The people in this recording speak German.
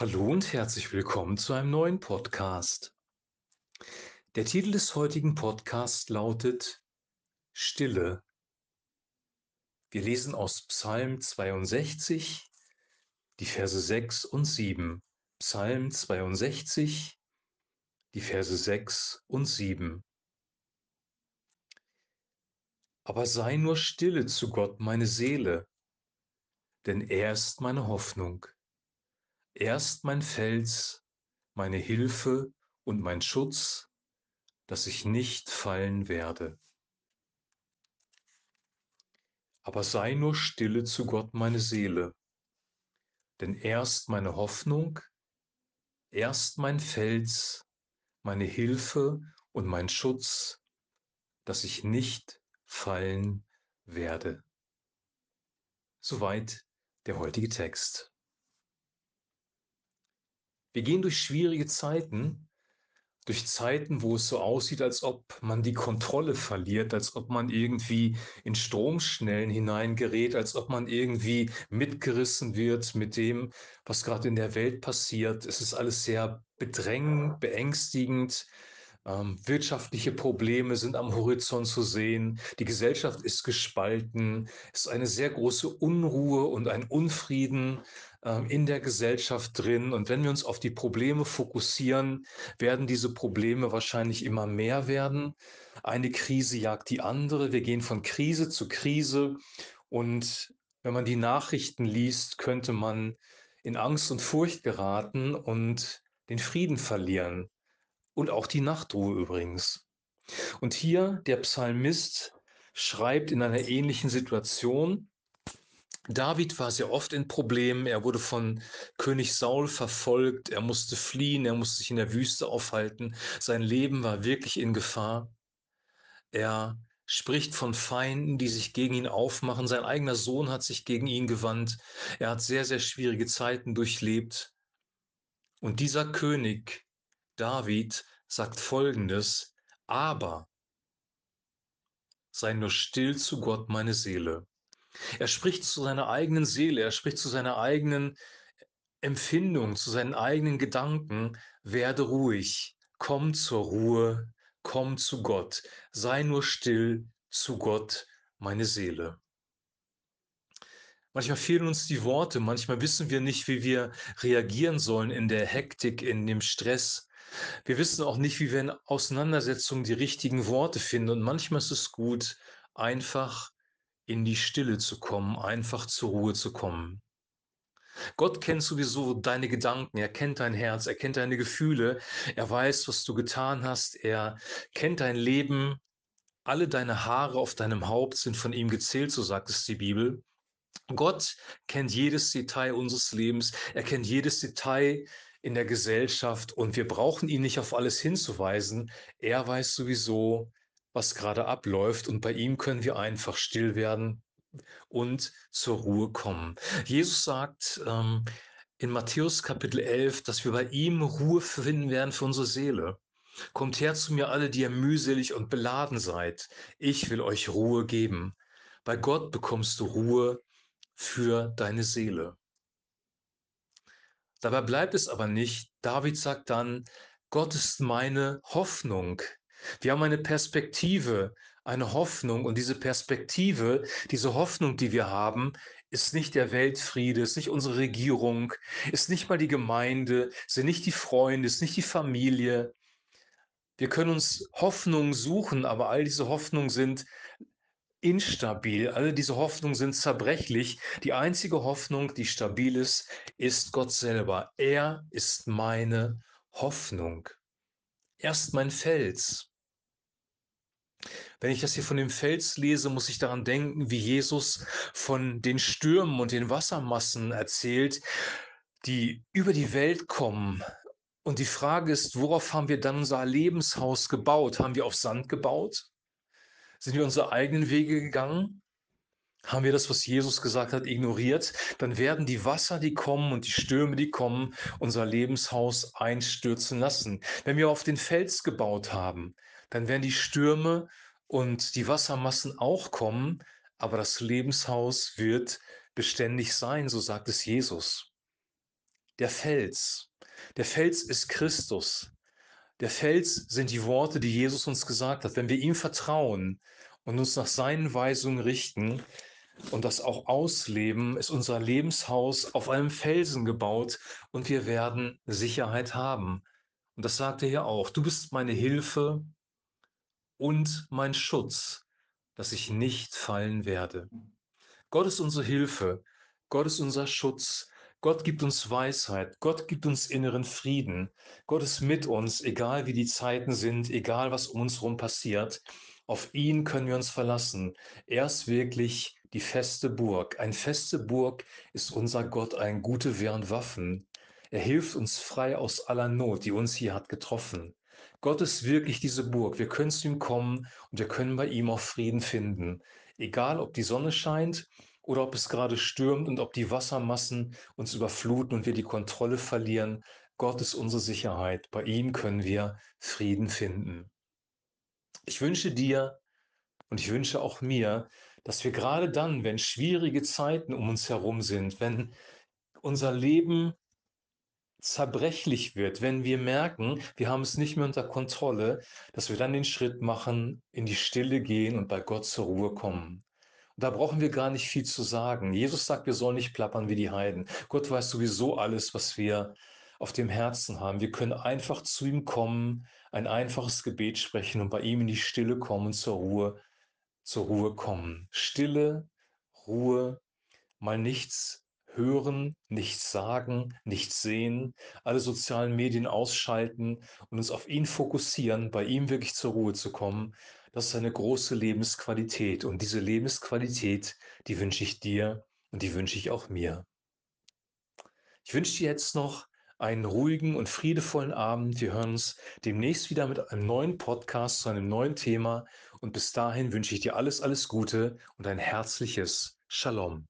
Hallo und herzlich willkommen zu einem neuen Podcast. Der Titel des heutigen Podcasts lautet Stille. Wir lesen aus Psalm 62, die Verse 6 und 7. Psalm 62, die Verse 6 und 7. Aber sei nur stille zu Gott, meine Seele, denn er ist meine Hoffnung. Er ist mein Fels, meine Hilfe und mein Schutz, dass ich nicht fallen werde. Aber sei nur stille zu Gott, meine Seele, denn er ist meine Hoffnung, er ist mein Fels, meine Hilfe und mein Schutz, dass ich nicht fallen werde. Soweit der heutige Text. Wir gehen durch schwierige Zeiten, durch Zeiten, wo es so aussieht, als ob man die Kontrolle verliert, als ob man irgendwie in Stromschnellen hineingerät, als ob man irgendwie mitgerissen wird mit dem, was gerade in der Welt passiert. Es ist alles sehr bedrängend, beängstigend. Ähm, wirtschaftliche Probleme sind am Horizont zu sehen. Die Gesellschaft ist gespalten. Es ist eine sehr große Unruhe und ein Unfrieden ähm, in der Gesellschaft drin. Und wenn wir uns auf die Probleme fokussieren, werden diese Probleme wahrscheinlich immer mehr werden. Eine Krise jagt die andere. Wir gehen von Krise zu Krise. Und wenn man die Nachrichten liest, könnte man in Angst und Furcht geraten und den Frieden verlieren. Und auch die Nachtruhe übrigens. Und hier der Psalmist schreibt in einer ähnlichen Situation, David war sehr oft in Problemen. Er wurde von König Saul verfolgt. Er musste fliehen. Er musste sich in der Wüste aufhalten. Sein Leben war wirklich in Gefahr. Er spricht von Feinden, die sich gegen ihn aufmachen. Sein eigener Sohn hat sich gegen ihn gewandt. Er hat sehr, sehr schwierige Zeiten durchlebt. Und dieser König, David, sagt Folgendes, aber sei nur still zu Gott, meine Seele. Er spricht zu seiner eigenen Seele, er spricht zu seiner eigenen Empfindung, zu seinen eigenen Gedanken. Werde ruhig, komm zur Ruhe, komm zu Gott, sei nur still zu Gott, meine Seele. Manchmal fehlen uns die Worte, manchmal wissen wir nicht, wie wir reagieren sollen in der Hektik, in dem Stress. Wir wissen auch nicht, wie wir in Auseinandersetzungen die richtigen Worte finden. Und manchmal ist es gut, einfach in die Stille zu kommen, einfach zur Ruhe zu kommen. Gott kennt sowieso deine Gedanken, er kennt dein Herz, er kennt deine Gefühle, er weiß, was du getan hast, er kennt dein Leben. Alle deine Haare auf deinem Haupt sind von ihm gezählt, so sagt es die Bibel. Gott kennt jedes Detail unseres Lebens, er kennt jedes Detail in der Gesellschaft und wir brauchen ihn nicht auf alles hinzuweisen. Er weiß sowieso, was gerade abläuft und bei ihm können wir einfach still werden und zur Ruhe kommen. Jesus sagt ähm, in Matthäus Kapitel 11, dass wir bei ihm Ruhe finden werden für unsere Seele. Kommt her zu mir alle, die ihr mühselig und beladen seid. Ich will euch Ruhe geben. Bei Gott bekommst du Ruhe für deine Seele. Dabei bleibt es aber nicht. David sagt dann, Gott ist meine Hoffnung. Wir haben eine Perspektive, eine Hoffnung und diese Perspektive, diese Hoffnung, die wir haben, ist nicht der Weltfriede, ist nicht unsere Regierung, ist nicht mal die Gemeinde, sind nicht die Freunde, ist nicht die Familie. Wir können uns Hoffnungen suchen, aber all diese Hoffnungen sind instabil. Alle diese Hoffnungen sind zerbrechlich. Die einzige Hoffnung, die stabil ist, ist Gott selber. Er ist meine Hoffnung. Er ist mein Fels. Wenn ich das hier von dem Fels lese, muss ich daran denken, wie Jesus von den Stürmen und den Wassermassen erzählt, die über die Welt kommen. Und die Frage ist, worauf haben wir dann unser Lebenshaus gebaut? Haben wir auf Sand gebaut? Sind wir unsere eigenen Wege gegangen? Haben wir das, was Jesus gesagt hat, ignoriert? Dann werden die Wasser, die kommen und die Stürme, die kommen, unser Lebenshaus einstürzen lassen. Wenn wir auf den Fels gebaut haben, dann werden die Stürme und die Wassermassen auch kommen, aber das Lebenshaus wird beständig sein, so sagt es Jesus. der Fels. Der Fels ist Christus. Der Fels sind die Worte, die Jesus uns gesagt hat. Wenn wir ihm vertrauen und uns nach seinen Weisungen richten und das auch ausleben, ist unser Lebenshaus auf einem Felsen gebaut und wir werden Sicherheit haben. Und das sagt er hier auch. Du bist meine Hilfe und mein Schutz, dass ich nicht fallen werde. Gott ist unsere Hilfe. Gott ist unser Schutz. Gott gibt uns Weisheit. Gott gibt uns inneren Frieden. Gott ist mit uns, egal wie die Zeiten sind, egal was um uns herum passiert. Auf ihn können wir uns verlassen. Er ist wirklich die feste Burg. Eine feste Burg ist unser Gott, ein gute Wehr und Waffen. Er hilft uns frei aus aller Not, die uns hier hat getroffen. Gott ist wirklich diese Burg. Wir können zu ihm kommen und wir können bei ihm auch Frieden finden. Egal, ob die Sonne scheint oder ob es gerade stürmt und ob die Wassermassen uns überfluten und wir die Kontrolle verlieren. Gott ist unsere Sicherheit. Bei ihm können wir Frieden finden. Ich wünsche dir und ich wünsche auch mir, dass wir gerade dann, wenn schwierige Zeiten um uns herum sind, wenn unser Leben zerbrechlich wird, wenn wir merken, wir haben es nicht mehr unter Kontrolle, dass wir dann den Schritt machen, in die Stille gehen und bei Gott zur Ruhe kommen. Da brauchen wir gar nicht viel zu sagen. Jesus sagt, wir sollen nicht plappern wie die Heiden. Gott weiß sowieso alles, was wir auf dem Herzen haben. Wir können einfach zu ihm kommen, ein einfaches Gebet sprechen und bei ihm in die Stille kommen, zur Ruhe, zur Ruhe kommen. Stille, Ruhe, mal nichts hören, nichts sagen, nichts sehen, alle sozialen Medien ausschalten und uns auf ihn fokussieren, bei ihm wirklich zur Ruhe zu kommen das ist eine große Lebensqualität. Und diese Lebensqualität, die wünsche ich dir und die wünsche ich auch mir. Ich wünsche dir jetzt noch einen ruhigen und friedevollen Abend. Wir hören uns demnächst wieder mit einem neuen Podcast zu einem neuen Thema. Und bis dahin wünsche ich dir alles, alles Gute und ein herzliches Shalom.